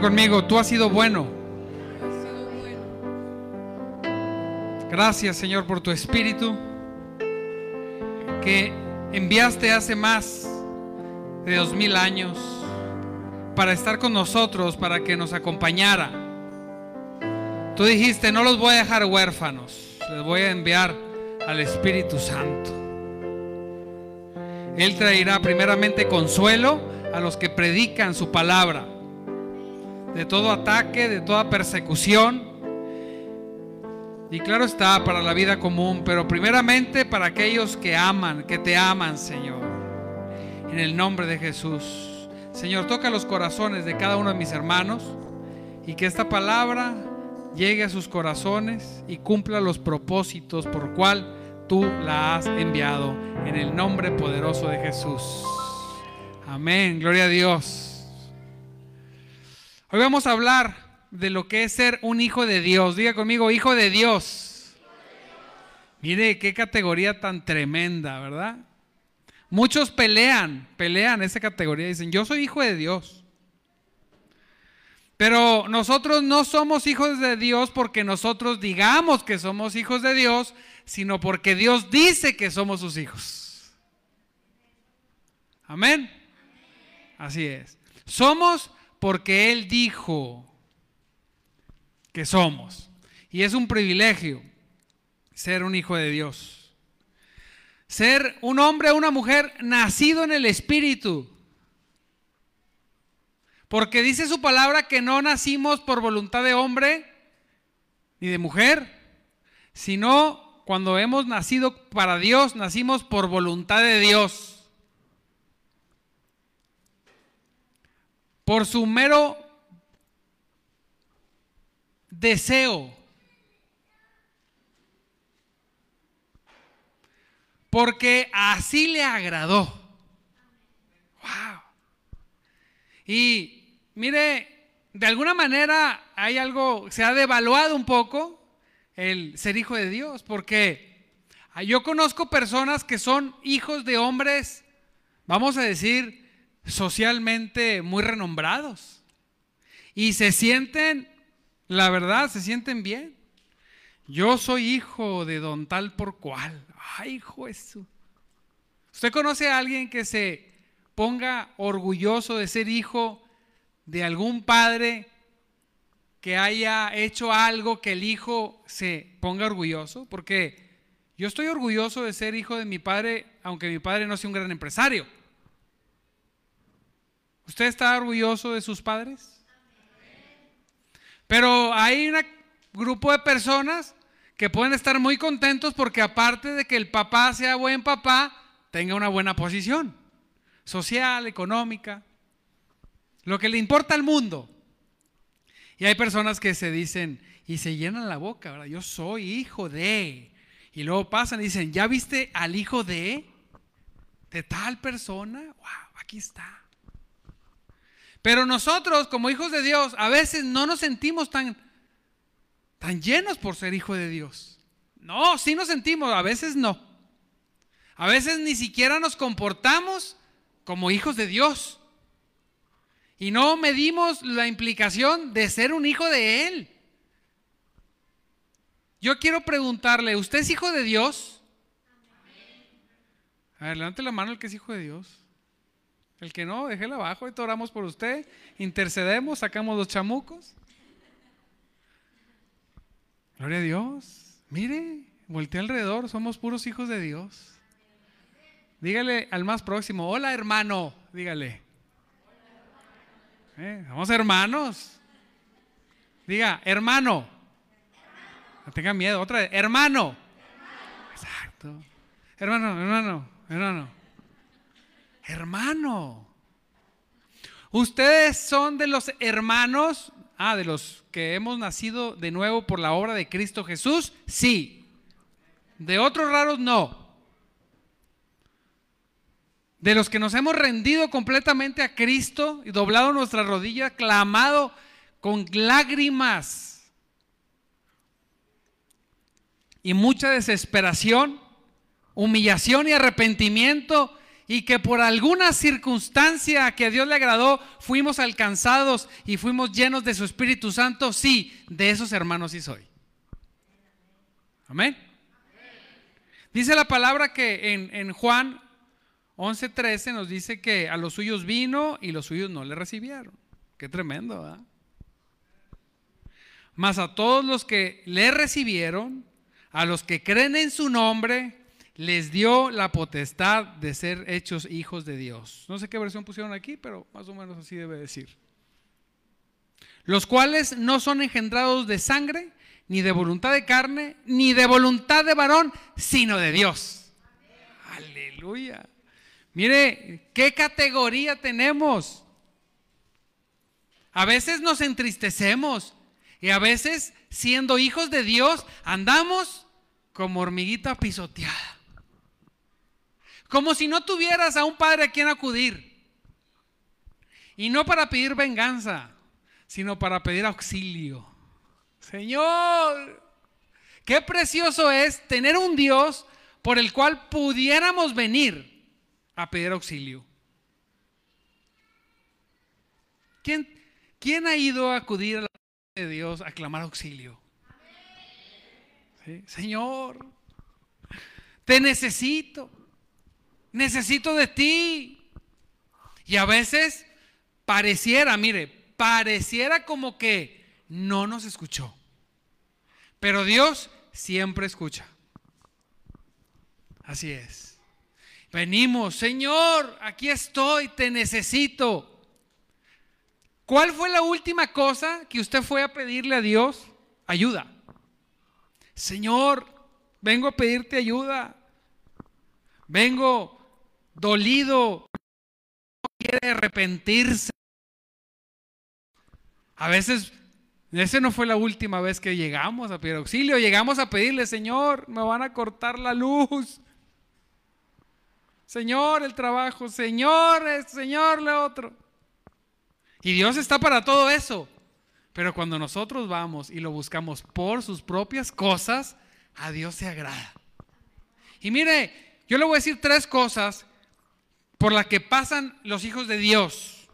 Conmigo, tú has sido bueno. Gracias Señor por tu espíritu que enviaste hace más de dos mil años para estar con nosotros, para que nos acompañara. Tú dijiste, no los voy a dejar huérfanos, les voy a enviar al Espíritu Santo. Él traerá primeramente consuelo a los que predican su palabra, de todo ataque, de toda persecución. Y claro está, para la vida común, pero primeramente para aquellos que aman, que te aman, Señor. En el nombre de Jesús. Señor, toca los corazones de cada uno de mis hermanos y que esta palabra llegue a sus corazones y cumpla los propósitos por cual tú la has enviado. En el nombre poderoso de Jesús. Amén, gloria a Dios. Hoy vamos a hablar de lo que es ser un hijo de Dios. Diga conmigo, hijo de Dios. Mire qué categoría tan tremenda, ¿verdad? Muchos pelean, pelean esa categoría. Dicen, yo soy hijo de Dios. Pero nosotros no somos hijos de Dios porque nosotros digamos que somos hijos de Dios, sino porque Dios dice que somos sus hijos. Amén. Así es. Somos porque Él dijo que somos. Y es un privilegio ser un hijo de Dios. Ser un hombre o una mujer nacido en el Espíritu. Porque dice su palabra que no nacimos por voluntad de hombre ni de mujer, sino cuando hemos nacido para Dios, nacimos por voluntad de Dios. Por su mero deseo. Porque así le agradó. Wow. Y mire, de alguna manera hay algo, se ha devaluado un poco el ser hijo de Dios, porque yo conozco personas que son hijos de hombres, vamos a decir, socialmente muy renombrados. Y se sienten, la verdad, se sienten bien. Yo soy hijo de don tal por cual. Ay, hijo eso. ¿Usted conoce a alguien que se ponga orgulloso de ser hijo de algún padre que haya hecho algo que el hijo se ponga orgulloso? Porque yo estoy orgulloso de ser hijo de mi padre, aunque mi padre no sea un gran empresario. ¿Usted está orgulloso de sus padres? Pero hay un grupo de personas que pueden estar muy contentos porque aparte de que el papá sea buen papá, tenga una buena posición social, económica, lo que le importa al mundo. Y hay personas que se dicen y se llenan la boca, ¿verdad? Yo soy hijo de. Y luego pasan y dicen, ¿ya viste al hijo de? De tal persona. ¡Wow! Aquí está. Pero nosotros, como hijos de Dios, a veces no nos sentimos tan, tan llenos por ser hijo de Dios. No, sí nos sentimos, a veces no. A veces ni siquiera nos comportamos como hijos de Dios. Y no medimos la implicación de ser un hijo de Él. Yo quiero preguntarle, ¿usted es hijo de Dios? A ver, levante la mano el que es hijo de Dios. El que no, déjela abajo, y oramos por usted, intercedemos, sacamos los chamucos. Gloria a Dios. Mire, voltea alrededor, somos puros hijos de Dios. Dígale al más próximo, hola hermano, dígale. Eh, somos hermanos. Diga, hermano. No tenga miedo, otra vez, hermano. Exacto. Hermano, hermano, hermano hermano. Ustedes son de los hermanos, ah, de los que hemos nacido de nuevo por la obra de Cristo Jesús, sí. De otros raros, no. De los que nos hemos rendido completamente a Cristo y doblado nuestra rodilla, clamado con lágrimas y mucha desesperación, humillación y arrepentimiento y que por alguna circunstancia que a Dios le agradó fuimos alcanzados y fuimos llenos de su Espíritu Santo, sí, de esos hermanos sí soy. Amén. Dice la palabra que en, en Juan 11:13 nos dice que a los suyos vino y los suyos no le recibieron. Qué tremendo, ¿verdad? Mas a todos los que le recibieron, a los que creen en su nombre, les dio la potestad de ser hechos hijos de Dios. No sé qué versión pusieron aquí, pero más o menos así debe decir. Los cuales no son engendrados de sangre, ni de voluntad de carne, ni de voluntad de varón, sino de Dios. Aleluya. Mire, ¿qué categoría tenemos? A veces nos entristecemos y a veces, siendo hijos de Dios, andamos como hormiguita pisoteada. Como si no tuvieras a un padre a quien acudir. Y no para pedir venganza, sino para pedir auxilio. Señor, qué precioso es tener un Dios por el cual pudiéramos venir a pedir auxilio. ¿Quién, quién ha ido a acudir a la de Dios a clamar auxilio? Señor, te necesito, necesito de ti. Y a veces pareciera, mire, pareciera como que no nos escuchó. Pero Dios siempre escucha. Así es. Venimos, Señor, aquí estoy, te necesito. ¿Cuál fue la última cosa que usted fue a pedirle a Dios? Ayuda. Señor, vengo a pedirte ayuda. Vengo dolido. Quiere arrepentirse. A veces, esa no fue la última vez que llegamos a pedir auxilio. Llegamos a pedirle, Señor, me van a cortar la luz. Señor, el trabajo. Señor, Señor, lo otro. Y Dios está para todo eso. Pero cuando nosotros vamos y lo buscamos por sus propias cosas, a Dios se agrada. Y mire, yo le voy a decir tres cosas por las que pasan los hijos de Dios.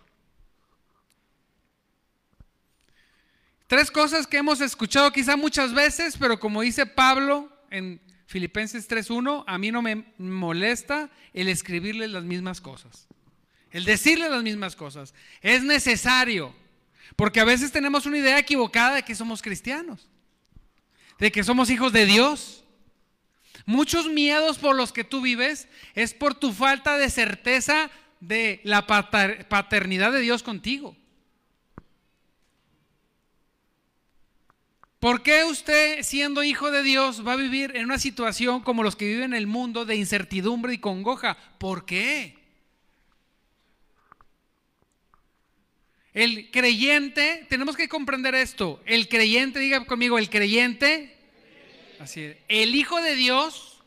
Tres cosas que hemos escuchado quizá muchas veces, pero como dice Pablo en Filipenses 3.1, a mí no me molesta el escribirles las mismas cosas, el decirles las mismas cosas. Es necesario. Porque a veces tenemos una idea equivocada de que somos cristianos, de que somos hijos de Dios. Muchos miedos por los que tú vives es por tu falta de certeza de la paternidad de Dios contigo. ¿Por qué usted, siendo hijo de Dios, va a vivir en una situación como los que viven en el mundo de incertidumbre y congoja? ¿Por qué? El creyente, tenemos que comprender esto. El creyente, diga conmigo, el creyente, así es, el Hijo de Dios,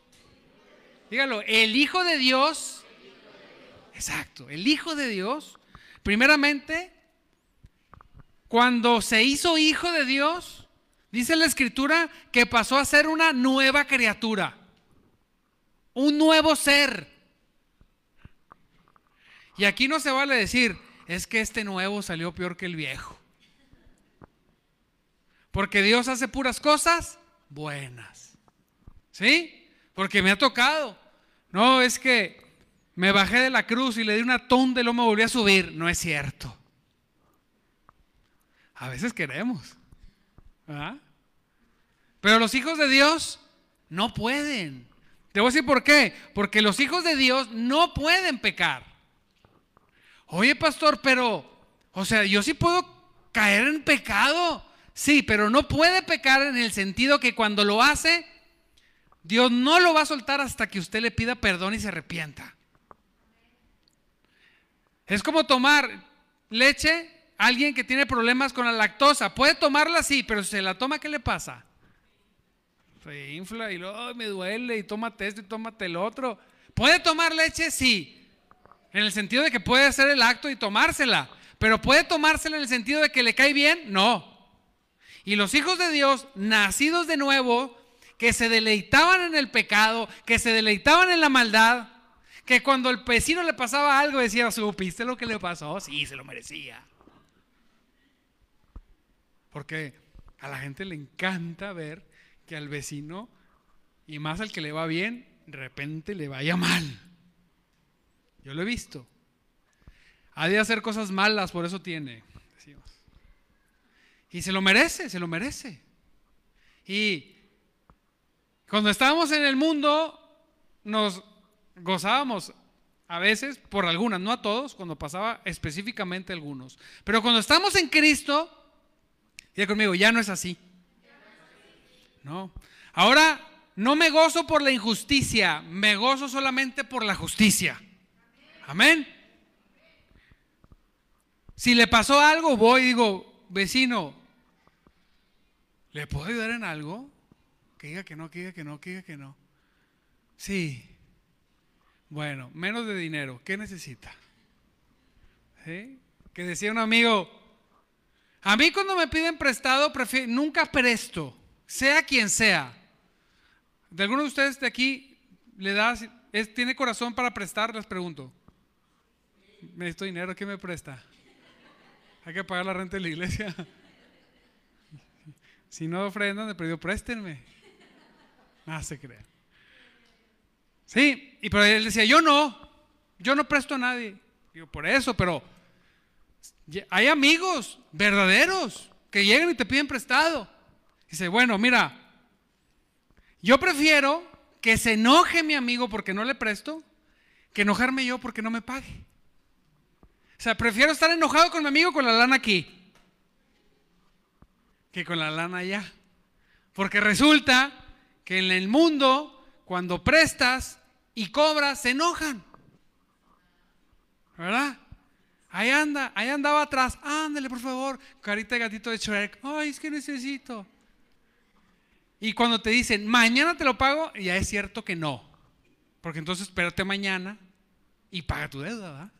dígalo, el Hijo de Dios, exacto, el Hijo de Dios, primeramente, cuando se hizo Hijo de Dios, dice la Escritura que pasó a ser una nueva criatura, un nuevo ser. Y aquí no se vale decir, es que este nuevo salió peor que el viejo. Porque Dios hace puras cosas buenas. ¿Sí? Porque me ha tocado. No, es que me bajé de la cruz y le di una tonda y luego me volví a subir. No es cierto. A veces queremos. Pero los hijos de Dios no pueden. Te voy a decir por qué. Porque los hijos de Dios no pueden pecar. Oye, pastor, pero, o sea, yo sí puedo caer en pecado. Sí, pero no puede pecar en el sentido que cuando lo hace, Dios no lo va a soltar hasta que usted le pida perdón y se arrepienta. Es como tomar leche, alguien que tiene problemas con la lactosa. Puede tomarla, sí, pero si se la toma, ¿qué le pasa? Se infla y luego me duele y tómate esto y tómate el otro. ¿Puede tomar leche? Sí. En el sentido de que puede hacer el acto y tomársela. Pero puede tomársela en el sentido de que le cae bien. No. Y los hijos de Dios, nacidos de nuevo, que se deleitaban en el pecado, que se deleitaban en la maldad, Que cuando el vecino le pasaba algo decía, ¿supiste lo que le pasó? Sí, se lo merecía. Porque a la gente le encanta ver que al vecino, y más al que le va bien, de repente le vaya mal. Yo lo he visto. Ha de hacer cosas malas, por eso tiene. Y se lo merece, se lo merece. Y cuando estábamos en el mundo, nos gozábamos a veces por algunas, no a todos, cuando pasaba específicamente algunos. Pero cuando estamos en Cristo, diga conmigo, ya no es así. No. Ahora no me gozo por la injusticia, me gozo solamente por la justicia. Amén. Si le pasó algo, voy y digo, vecino, ¿le puedo ayudar en algo? Que diga que no, que diga que no, que diga que no. Sí. Bueno, menos de dinero, ¿qué necesita? Que decía un amigo, a mí cuando me piden prestado, nunca presto, sea quien sea. ¿De alguno de ustedes de aquí le da, tiene corazón para prestar? Les pregunto. Necesito dinero, ¿qué me presta? Hay que pagar la renta de la iglesia. Si no ofrendan, de perdido, préstenme. Nada se crea. Sí, y pero él decía, yo no, yo no presto a nadie. Digo, por eso, pero hay amigos verdaderos que llegan y te piden prestado. Dice, bueno, mira, yo prefiero que se enoje mi amigo porque no le presto, que enojarme yo porque no me pague. O sea, prefiero estar enojado con mi amigo con la lana aquí que con la lana allá. Porque resulta que en el mundo, cuando prestas y cobras, se enojan. ¿Verdad? Ahí anda, ahí andaba atrás. Ándale, por favor. Carita de gatito de Shrek. Ay, es que necesito. Y cuando te dicen, mañana te lo pago, ya es cierto que no. Porque entonces espérate mañana y paga tu deuda, ¿verdad?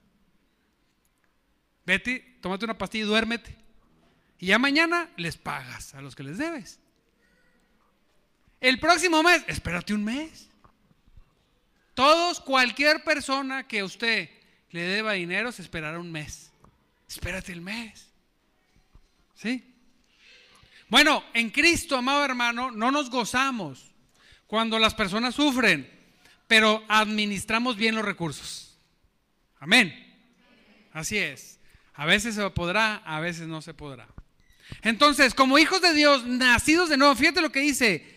Vete, tómate una pastilla y duérmete. Y ya mañana les pagas a los que les debes. El próximo mes, espérate un mes. Todos, cualquier persona que usted le deba dinero, se esperará un mes. Espérate el mes. ¿Sí? Bueno, en Cristo, amado hermano, no nos gozamos cuando las personas sufren, pero administramos bien los recursos. Amén. Así es. A veces se podrá, a veces no se podrá. Entonces, como hijos de Dios, nacidos de nuevo, fíjate lo que dice.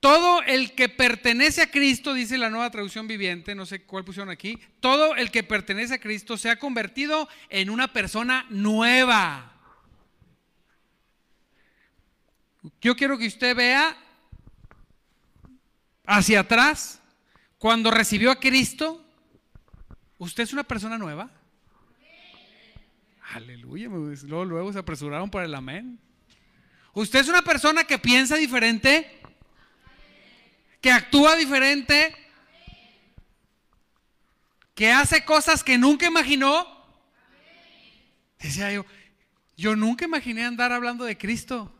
Todo el que pertenece a Cristo, dice la nueva traducción viviente, no sé cuál pusieron aquí, todo el que pertenece a Cristo se ha convertido en una persona nueva. Yo quiero que usted vea hacia atrás, cuando recibió a Cristo, usted es una persona nueva. Aleluya, luego, luego se apresuraron por el amén. ¿Usted es una persona que piensa diferente? ¿Que actúa diferente? ¿Que hace cosas que nunca imaginó? Decía yo, yo nunca imaginé andar hablando de Cristo.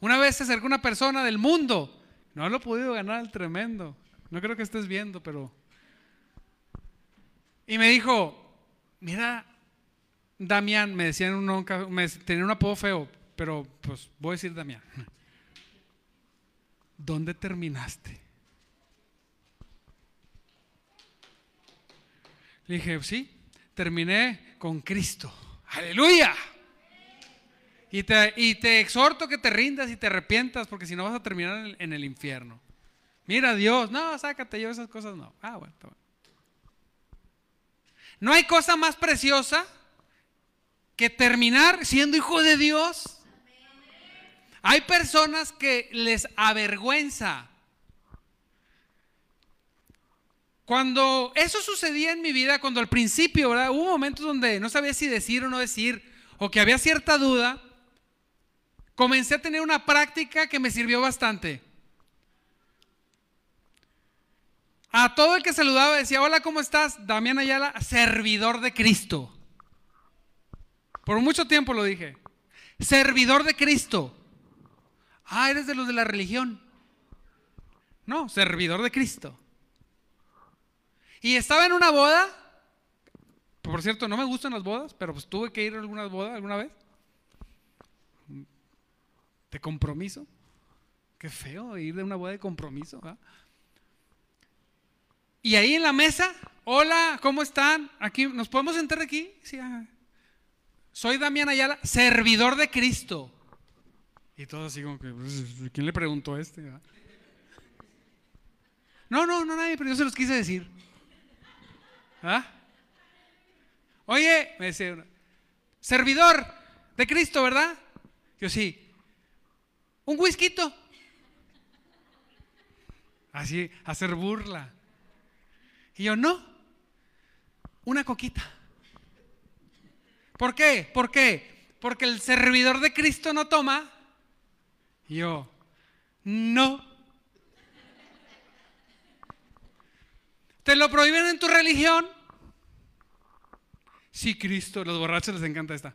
Una vez se acercó una persona del mundo, no lo he podido ganar el tremendo. No creo que estés viendo, pero... Y me dijo, mira, Damián, me decían un, me, tenía un apodo feo, pero pues voy a decir Damián. ¿Dónde terminaste? Le dije, sí, terminé con Cristo. Aleluya. Y te, exhorto que te rindas y te arrepientas porque si no vas a terminar en, en el infierno. Mira Dios, no, sácate yo esas cosas, no. Ah, bueno, No hay cosa más preciosa que terminar siendo hijo de Dios. Hay personas que les avergüenza. Cuando eso sucedía en mi vida, cuando al principio. Hubo momentos donde no sabía si decir o no decir, o que había cierta duda, comencé a tener una práctica que me sirvió bastante. A todo el que saludaba decía, hola, ¿cómo estás? Damián Ayala, servidor de Cristo. Por mucho tiempo lo dije. Servidor de Cristo. Ah, eres de los de la religión. No, servidor de Cristo. Y estaba en una boda. Por cierto, no me gustan las bodas, pero pues tuve que ir a alguna boda alguna vez. De compromiso. Qué feo ir de una boda de compromiso. Y ahí en la mesa, hola, ¿cómo están? Aquí, ¿nos podemos sentar aquí? Sí, soy Damián Ayala, servidor de Cristo. Y todo así como que, pues, ¿quién le preguntó a este? No, no, no nadie, pero yo se los quise decir. ¿Ah? Oye, me decía, servidor de Cristo, ¿verdad? Yo sí. Un whisky. Así, hacer burla. Y yo, no. Una coquita. ¿Por qué? ¿Por qué? Porque el servidor de Cristo no toma. Yo, no. ¿Te lo prohíben en tu religión? Si Cristo, los borrachos les encanta esta.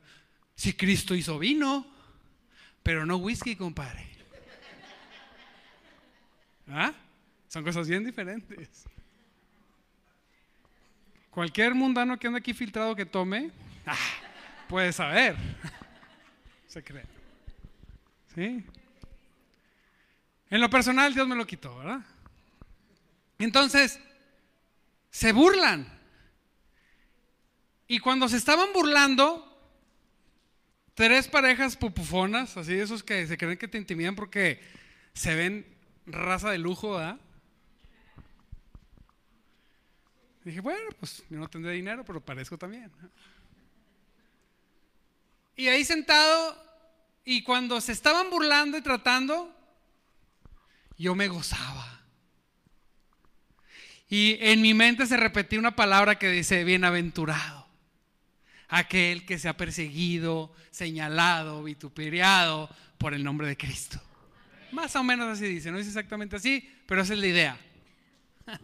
Si Cristo hizo vino, pero no whisky, compadre. ¿Ah? Son cosas bien diferentes. Cualquier mundano que ande aquí filtrado que tome, ah, puede saber. Se cree. ¿Sí? En lo personal Dios me lo quitó, ¿verdad? Entonces, se burlan. Y cuando se estaban burlando, tres parejas pupufonas, así esos que se creen que te intimidan porque se ven raza de lujo, ¿verdad? Dije, bueno, pues yo no tendré dinero, pero parezco también. Y ahí sentado, y cuando se estaban burlando y tratando, yo me gozaba. Y en mi mente se repetía una palabra que dice, bienaventurado. Aquel que se ha perseguido, señalado, vituperiado por el nombre de Cristo. Más o menos así dice, no es exactamente así, pero esa es la idea.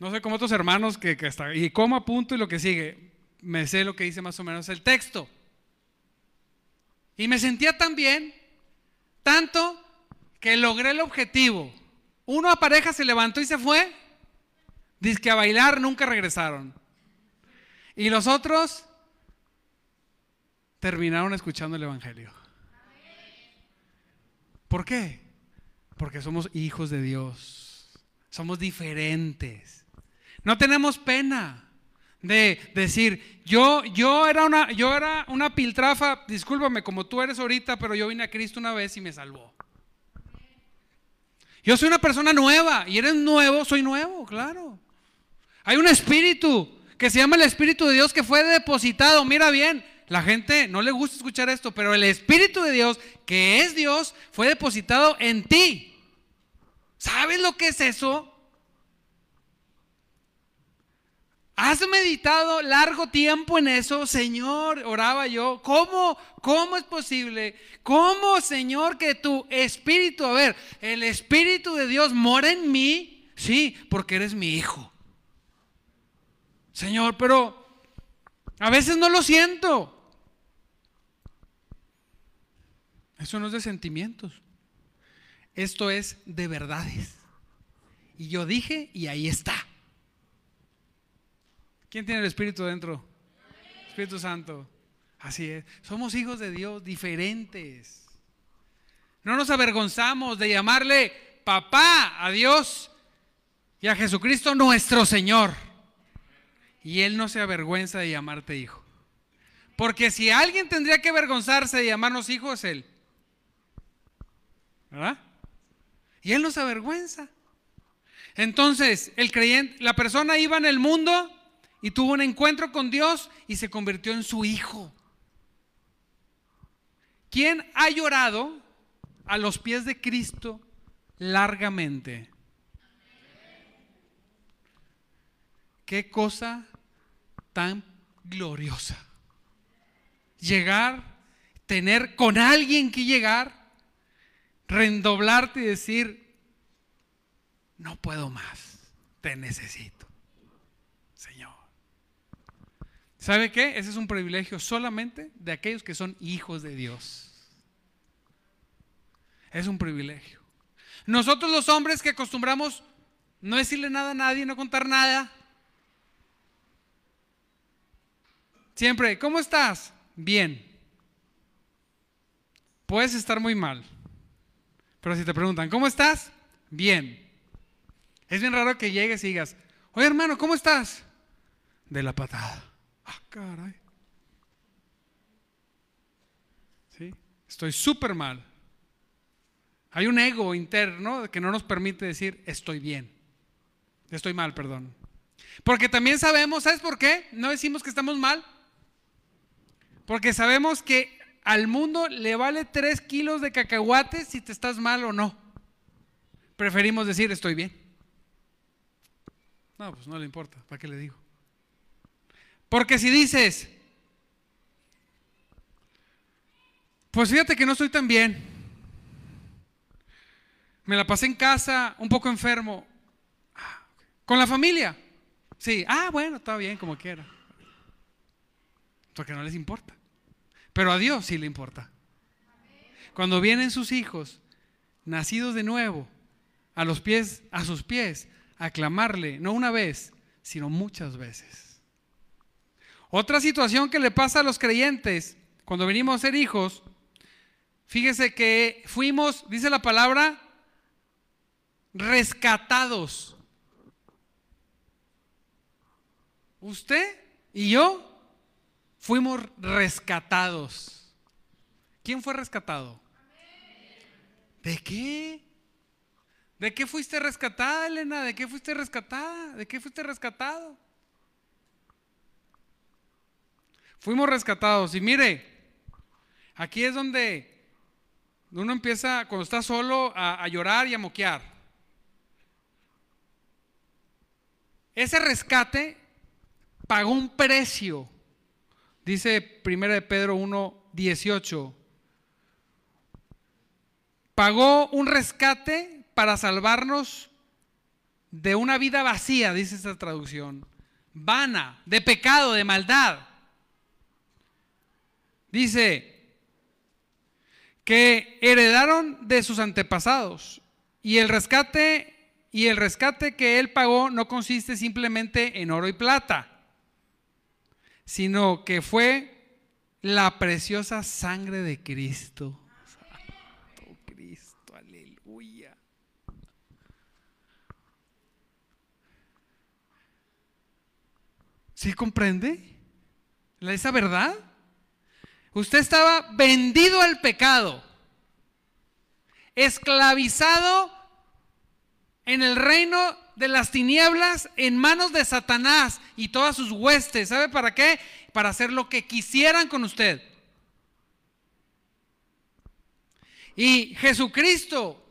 No sé cómo otros hermanos que, que hasta, y como a punto y lo que sigue me sé lo que dice más o menos el texto. Y me sentía tan bien, tanto que logré el objetivo. Uno a pareja se levantó y se fue. Dice que a bailar nunca regresaron. Y los otros terminaron escuchando el Evangelio. ¿Por qué? Porque somos hijos de Dios. Somos diferentes. No tenemos pena de decir, yo, yo, era una, yo era una piltrafa, discúlpame, como tú eres ahorita, pero yo vine a Cristo una vez y me salvó. Yo soy una persona nueva y eres nuevo, soy nuevo, claro. Hay un espíritu que se llama el Espíritu de Dios que fue depositado. Mira bien, la gente no le gusta escuchar esto, pero el Espíritu de Dios, que es Dios, fue depositado en ti. ¿Sabes lo que es eso? ¿Has meditado largo tiempo en eso, Señor? Oraba yo. ¿Cómo? ¿Cómo es posible? ¿Cómo, Señor, que tu espíritu, a ver, el espíritu de Dios mora en mí? Sí, porque eres mi hijo. Señor, pero a veces no lo siento. Eso no es de sentimientos. Esto es de verdades. Y yo dije y ahí está. ¿Quién tiene el Espíritu dentro? Espíritu Santo. Así es. Somos hijos de Dios diferentes. No nos avergonzamos de llamarle papá a Dios y a Jesucristo nuestro Señor. Y Él no se avergüenza de llamarte hijo. Porque si alguien tendría que avergonzarse de llamarnos hijos, es Él. ¿Verdad? Y Él no se avergüenza. Entonces, el creyente, la persona iba en el mundo y tuvo un encuentro con Dios y se convirtió en su hijo. ¿Quién ha llorado a los pies de Cristo largamente? Qué cosa tan gloriosa. Llegar, tener con alguien que llegar, rendoblarte y decir, no puedo más, te necesito. ¿Sabe qué? Ese es un privilegio solamente de aquellos que son hijos de Dios. Es un privilegio. Nosotros los hombres que acostumbramos no decirle nada a nadie, no contar nada. Siempre, ¿cómo estás? Bien. Puedes estar muy mal. Pero si te preguntan, ¿cómo estás? Bien. Es bien raro que llegues y digas, oye hermano, ¿cómo estás? De la patada. Ah, caray. ¿Sí? Estoy súper mal. Hay un ego interno que no nos permite decir, estoy bien. Estoy mal, perdón. Porque también sabemos, ¿sabes por qué? No decimos que estamos mal. Porque sabemos que al mundo le vale 3 kilos de cacahuates si te estás mal o no. Preferimos decir, estoy bien. No, pues no le importa, ¿para qué le digo? Porque si dices, pues fíjate que no estoy tan bien, me la pasé en casa, un poco enfermo, con la familia, sí, ah, bueno, está bien, como quiera, porque no les importa. Pero a Dios sí le importa. Cuando vienen sus hijos, nacidos de nuevo, a los pies, a sus pies, a clamarle, no una vez, sino muchas veces. Otra situación que le pasa a los creyentes cuando venimos a ser hijos, fíjese que fuimos, dice la palabra, rescatados. Usted y yo fuimos rescatados. ¿Quién fue rescatado? ¿De qué? ¿De qué fuiste rescatada, Elena? ¿De qué fuiste rescatada? ¿De qué fuiste rescatado? Fuimos rescatados. Y mire, aquí es donde uno empieza, cuando está solo, a, llorar y a moquear. Ese rescate pagó un precio Dice 1 de Pedro 1, 18. Pagó un rescate para salvarnos de una vida vacía, dice esta traducción. Vana, de pecado, de maldad. Dice que heredaron de sus antepasados y el rescate y el rescate que él pagó no consiste simplemente en oro y plata sino que fue la preciosa sangre de Cristo. Santo Cristo, aleluya. ¿Sí comprende? ¿Esa verdad? Usted estaba vendido al pecado, esclavizado en el reino de las tinieblas en manos de Satanás y todas sus huestes. ¿Sabe para qué? Para hacer lo que quisieran con usted. Y Jesucristo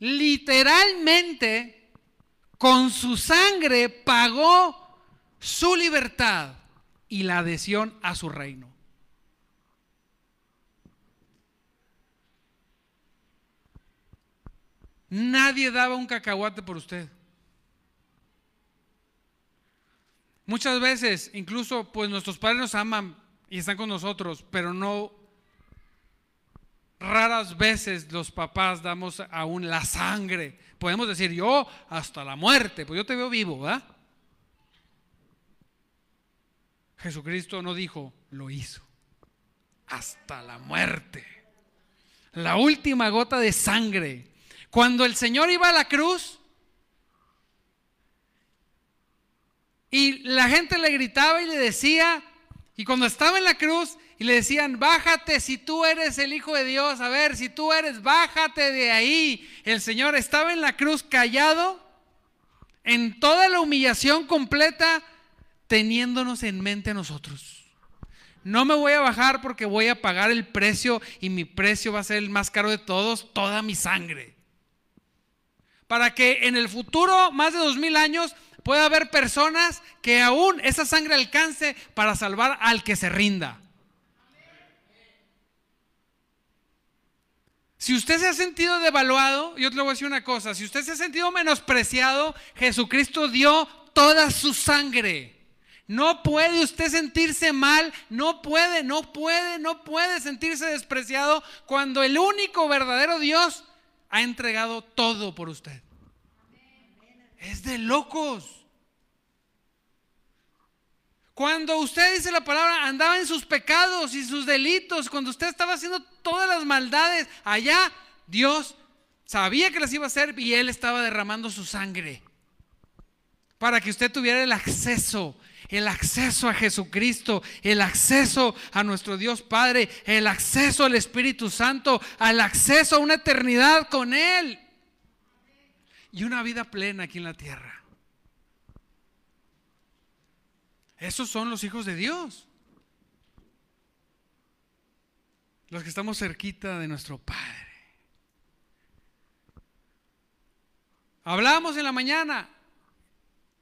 literalmente con su sangre pagó su libertad y la adhesión a su reino. Nadie daba un cacahuate por usted. Muchas veces, incluso, pues nuestros padres nos aman y están con nosotros, pero no raras veces los papás damos aún la sangre. Podemos decir, yo hasta la muerte, pues yo te veo vivo, ¿verdad? Jesucristo no dijo, lo hizo, hasta la muerte. La última gota de sangre cuando el Señor iba a la cruz y la gente le gritaba y le decía, y cuando estaba en la cruz y le decían, bájate si tú eres el Hijo de Dios, a ver, si tú eres, bájate de ahí. El Señor estaba en la cruz callado, en toda la humillación completa, teniéndonos en mente a nosotros. No me voy a bajar porque voy a pagar el precio y mi precio va a ser el más caro de todos, toda mi sangre para que en el futuro, más de dos mil años, pueda haber personas que aún esa sangre alcance para salvar al que se rinda. Si usted se ha sentido devaluado, yo te le voy a decir una cosa, si usted se ha sentido menospreciado, Jesucristo dio toda su sangre. No puede usted sentirse mal, no puede, no puede, no puede sentirse despreciado cuando el único verdadero Dios ha entregado todo por usted. Es de locos. Cuando usted dice la palabra, andaba en sus pecados y sus delitos, cuando usted estaba haciendo todas las maldades, allá Dios sabía que las iba a hacer y Él estaba derramando su sangre para que usted tuviera el acceso, el acceso a Jesucristo, el acceso a nuestro Dios Padre, el acceso al Espíritu Santo, al acceso a una eternidad con Él y una vida plena aquí en la tierra. Esos son los hijos de Dios. Los que estamos cerquita de nuestro Padre. Hablamos en la mañana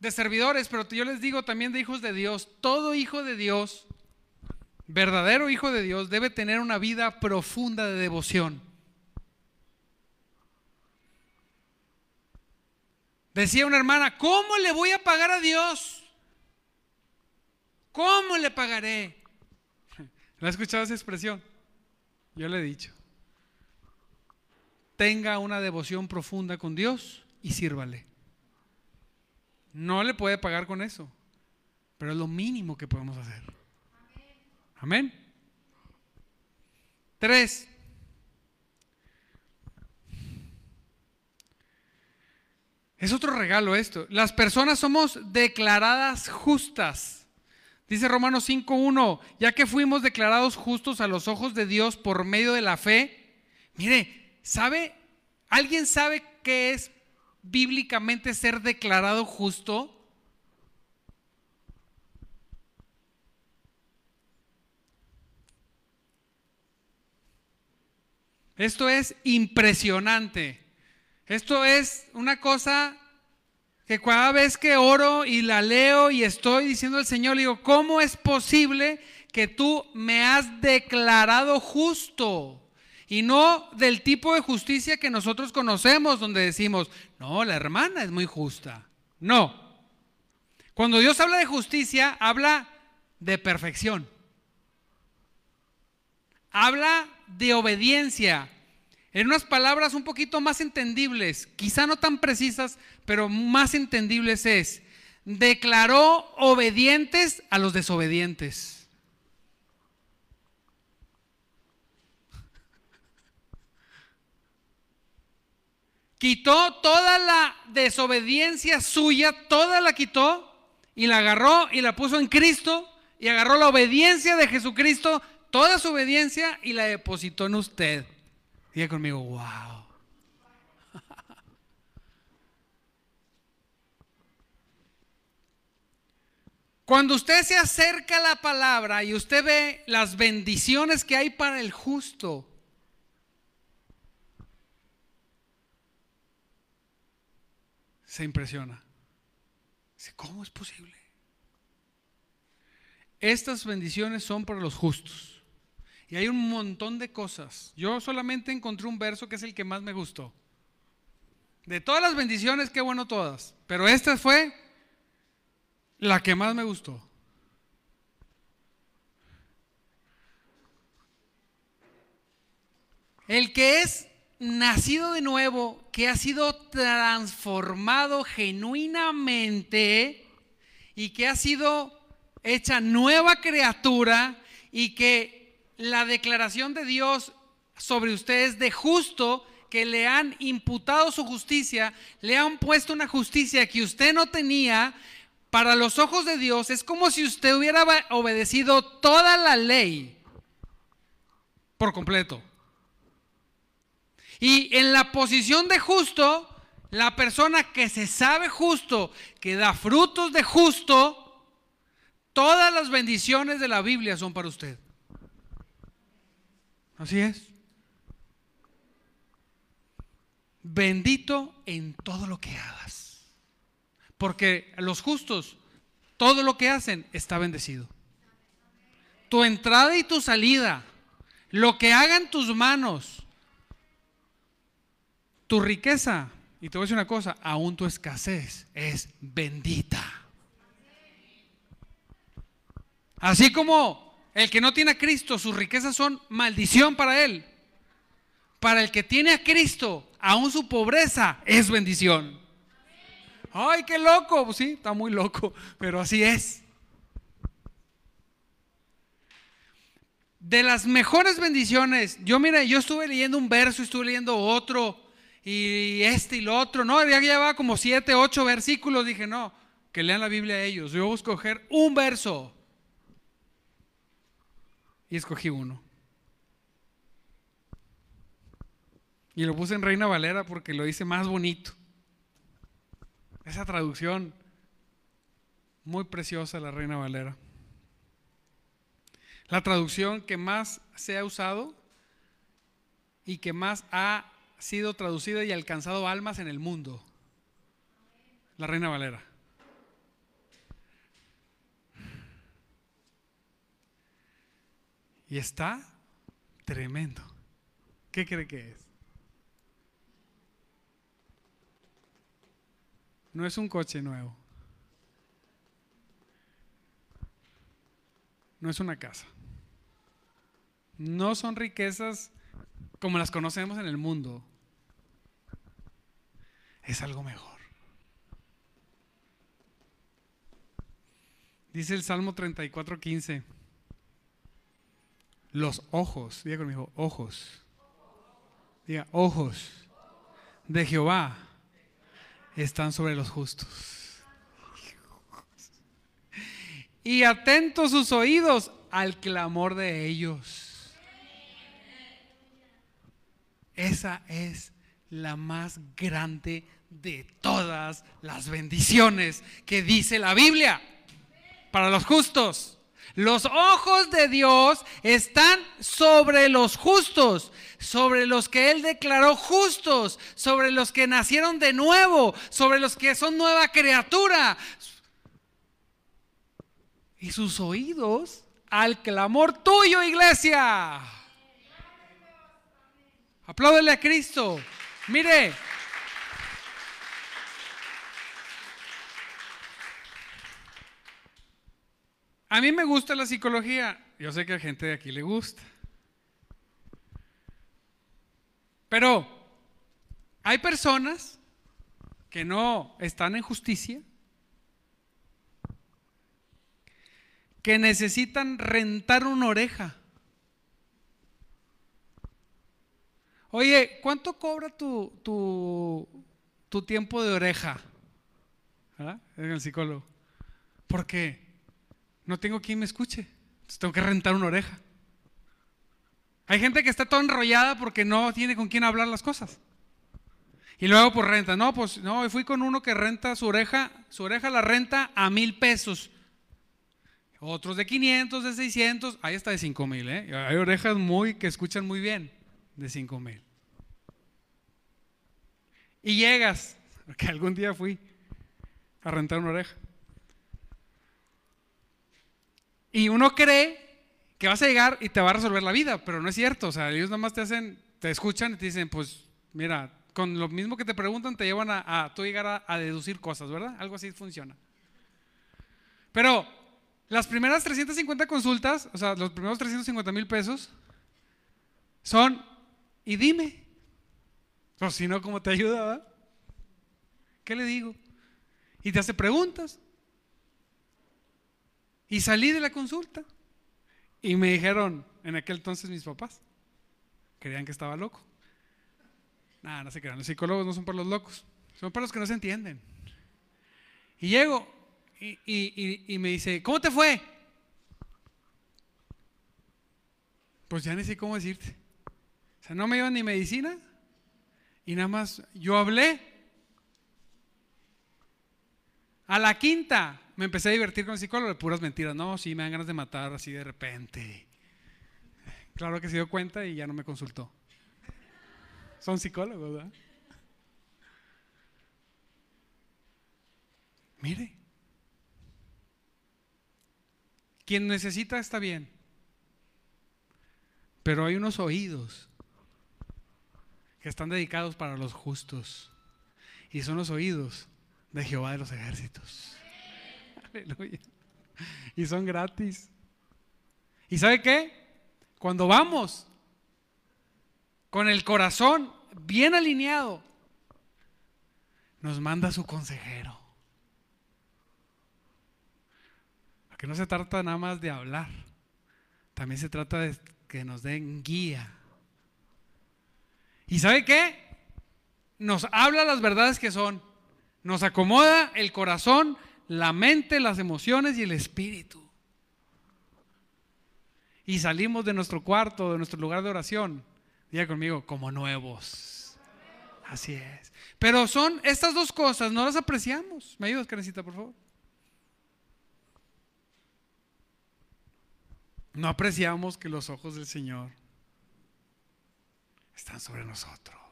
de servidores, pero yo les digo también de hijos de Dios. Todo hijo de Dios, verdadero hijo de Dios, debe tener una vida profunda de devoción. Decía una hermana, ¿cómo le voy a pagar a Dios? ¿Cómo le pagaré? ¿La ha escuchado esa expresión? Yo le he dicho. Tenga una devoción profunda con Dios y sírvale. No le puede pagar con eso, pero es lo mínimo que podemos hacer. Amén. Tres. Es otro regalo esto. Las personas somos declaradas justas. Dice Romanos 5.1, ya que fuimos declarados justos a los ojos de Dios por medio de la fe. Mire, ¿sabe? ¿Alguien sabe qué es bíblicamente ser declarado justo? Esto es impresionante. Esto es una cosa que cada vez que oro y la leo y estoy diciendo al Señor, digo, ¿cómo es posible que tú me has declarado justo? Y no del tipo de justicia que nosotros conocemos, donde decimos, no, la hermana es muy justa. No. Cuando Dios habla de justicia, habla de perfección. Habla de obediencia. En unas palabras un poquito más entendibles, quizá no tan precisas, pero más entendibles es, declaró obedientes a los desobedientes. Quitó toda la desobediencia suya, toda la quitó y la agarró y la puso en Cristo y agarró la obediencia de Jesucristo, toda su obediencia y la depositó en usted. Diga conmigo, wow. Cuando usted se acerca a la palabra y usted ve las bendiciones que hay para el justo, se impresiona. Dice, ¿cómo es posible? Estas bendiciones son para los justos. Y hay un montón de cosas. Yo solamente encontré un verso que es el que más me gustó. De todas las bendiciones, qué bueno todas. Pero esta fue la que más me gustó. El que es nacido de nuevo, que ha sido transformado genuinamente y que ha sido hecha nueva criatura y que la declaración de Dios sobre ustedes de justo, que le han imputado su justicia, le han puesto una justicia que usted no tenía, para los ojos de Dios es como si usted hubiera obedecido toda la ley por completo. Y en la posición de justo, la persona que se sabe justo, que da frutos de justo, todas las bendiciones de la Biblia son para usted. Así es. Bendito en todo lo que hagas. Porque los justos, todo lo que hacen está bendecido. Tu entrada y tu salida, lo que hagan tus manos, tu riqueza, y te voy a decir una cosa, aún tu escasez es bendita. Así como el que no tiene a Cristo, sus riquezas son maldición para él. para el que tiene a Cristo, aún su pobreza es bendición. Ay, qué loco. Pues sí, está muy loco, pero así es. De las mejores bendiciones, yo mira, yo estuve leyendo un verso, estuve leyendo otro, y este y lo otro, no, ya llevaba como siete, ocho versículos, dije, no, que lean la Biblia ellos, yo voy a escoger un verso. Y escogí uno. Y lo puse en Reina Valera porque lo hice más bonito. Esa traducción muy preciosa, la Reina Valera. La traducción que más se ha usado y que más ha sido traducida y alcanzado almas en el mundo. La Reina Valera. Y está tremendo. ¿Qué cree que es? No es un coche nuevo. No es una casa. No son riquezas como las conocemos en el mundo. Es algo mejor. Dice el Salmo 34, 15. Los ojos, diga conmigo, ojos. Diga, ojos de Jehová están sobre los justos. Y atentos sus oídos al clamor de ellos. Esa es la más grande de todas las bendiciones que dice la Biblia para los justos. Los ojos de Dios están sobre los justos, sobre los que Él declaró justos, sobre los que nacieron de nuevo, sobre los que son nueva criatura. Y sus oídos al clamor tuyo, iglesia. Apláudele a Cristo. Mire, A mí me gusta la psicología. Yo sé que a gente de aquí le gusta. Pero hay personas que no están en justicia, que necesitan rentar una oreja. Oye, ¿cuánto cobra tu, tu, tiempo de oreja? ¿Ah? En el psicólogo. ¿Por qué? No tengo quien me escuche. Entonces tengo que rentar una oreja. Hay gente que está toda enrollada porque no tiene con quién hablar las cosas. Y luego pues renta. No, pues no, fui con uno que renta su oreja, su oreja la renta a mil pesos. Otros de 500, de 600, ahí está de 5 mil. ¿eh? Hay orejas muy que escuchan muy bien de 5 mil. Y llegas, porque algún día fui a rentar una oreja. Y uno cree que vas a llegar y te va a resolver la vida, pero no es cierto. O sea, ellos nada más te hacen, te escuchan y te dicen, pues mira, con lo mismo que te preguntan, te llevan a, tú llegar a, deducir cosas, ¿verdad? Algo así funciona. Pero las primeras 350 consultas, o sea, los primeros 350 mil pesos, son, y dime, pues si no, ¿cómo te ayuda? ¿Qué le digo? Y te hace preguntas. Y salí de la consulta. Y me dijeron, en aquel entonces mis papás, creían que estaba loco. Nada, no se crean, los psicólogos no son para los locos, son para los que no se entienden. Y llego y, me dice, ¿cómo te fue? Pues ya ni sé cómo decirte. O sea, no me dio ni medicina y nada más yo hablé. A la quinta, me empecé a divertir con el psicólogo de puras mentiras. No, sí, me dan ganas de matar así de repente. Claro que se dio cuenta y ya no me consultó. Son psicólogos, ¿verdad? Mire, quien necesita está bien, pero hay unos oídos que están dedicados para los justos y son los oídos de Jehová de los ejércitos. Y son gratis. ¿Y sabe qué? Cuando vamos, con el corazón bien alineado, nos manda su consejero. Porque no se trata nada más de hablar, también se trata de que nos den guía. ¿Y sabe qué? Nos habla las verdades que son. Nos acomoda el corazón, la mente, las emociones y el espíritu. Y salimos de nuestro cuarto, de nuestro lugar de oración, diga conmigo, como nuevos. Así es. Pero son estas dos cosas, no las apreciamos. ¿Me ayudas, Karencita, por favor? No apreciamos que los ojos del Señor están sobre nosotros.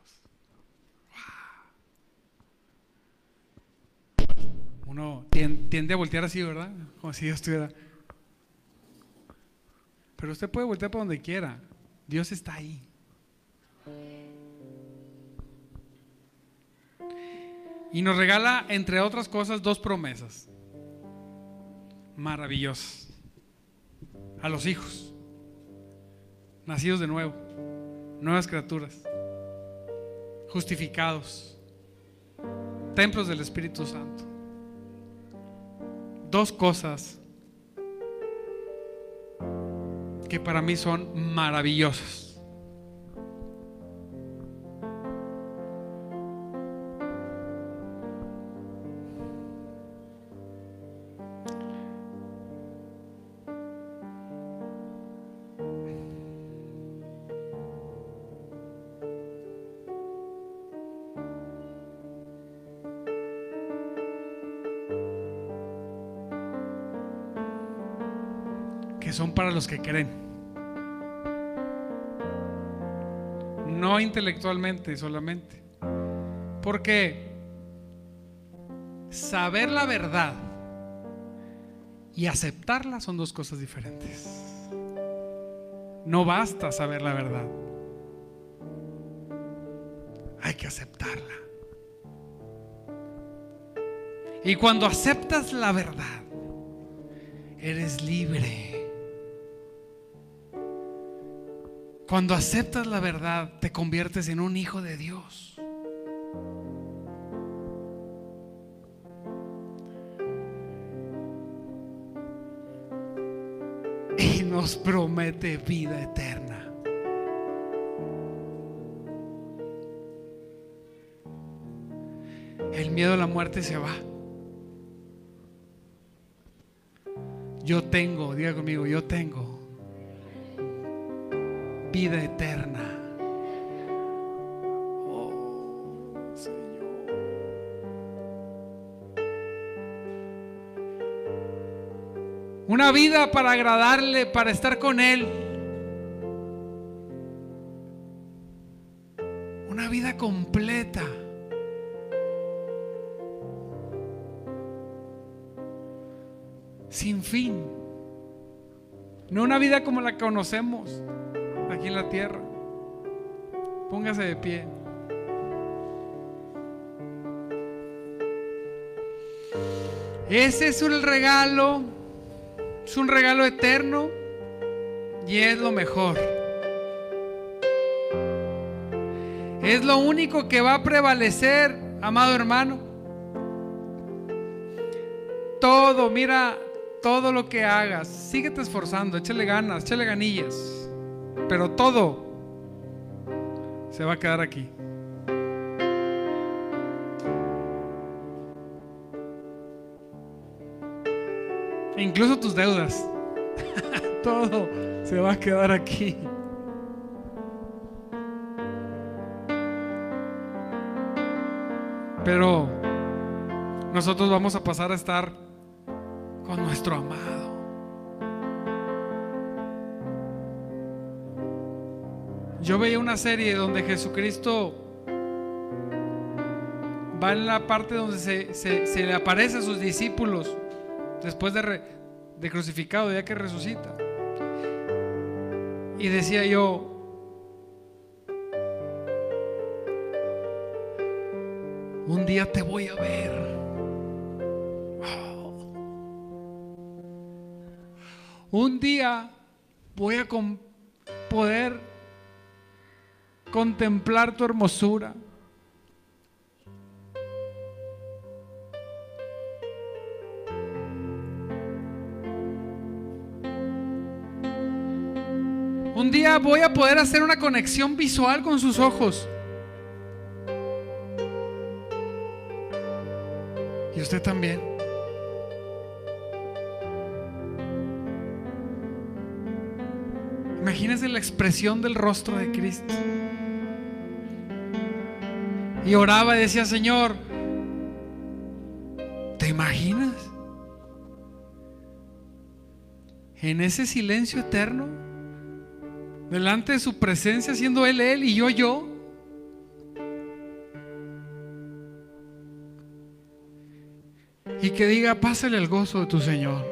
Uno tiende a voltear así, ¿verdad? Como si Dios estuviera. Pero usted puede voltear por donde quiera. Dios está ahí. Y nos regala, entre otras cosas, dos promesas maravillosas a los hijos, nacidos de nuevo, nuevas criaturas, justificados, templos del Espíritu Santo dos cosas que para mí son maravillosas. Que creen. No intelectualmente solamente. Porque saber la verdad y aceptarla son dos cosas diferentes. No basta saber la verdad. Hay que aceptarla. Y cuando aceptas la verdad, eres libre. Cuando aceptas la verdad, te conviertes en un hijo de Dios. Y nos promete vida eterna. El miedo a la muerte se va. Yo tengo, diga conmigo, yo tengo vida eterna. Oh, Señor. Una vida para agradarle, para estar con Él. Una vida completa. Sin fin. No una vida como la conocemos aquí en la tierra. Póngase de pie. Ese es un regalo, es un regalo eterno y es lo mejor. Es lo único que va a prevalecer, amado hermano. Todo, mira, todo lo que hagas, síguete esforzando, échale ganas, échale ganillas pero todo se va a quedar aquí. Incluso tus deudas. todo se va a quedar aquí. Pero nosotros vamos a pasar a estar con nuestro amado. Yo veía una serie donde Jesucristo va en la parte donde se, le aparece a sus discípulos después de, crucificado, ya que resucita. Y decía yo, un día te voy a ver. Un día voy a poder contemplar tu hermosura. Un día voy a poder hacer una conexión visual con sus ojos. Y usted también. Imagínese la expresión del rostro de Cristo. Y oraba y decía, Señor, ¿te imaginas? En ese silencio eterno, delante de su presencia, siendo Él Él y yo yo. Y que diga, pásale el gozo de tu Señor.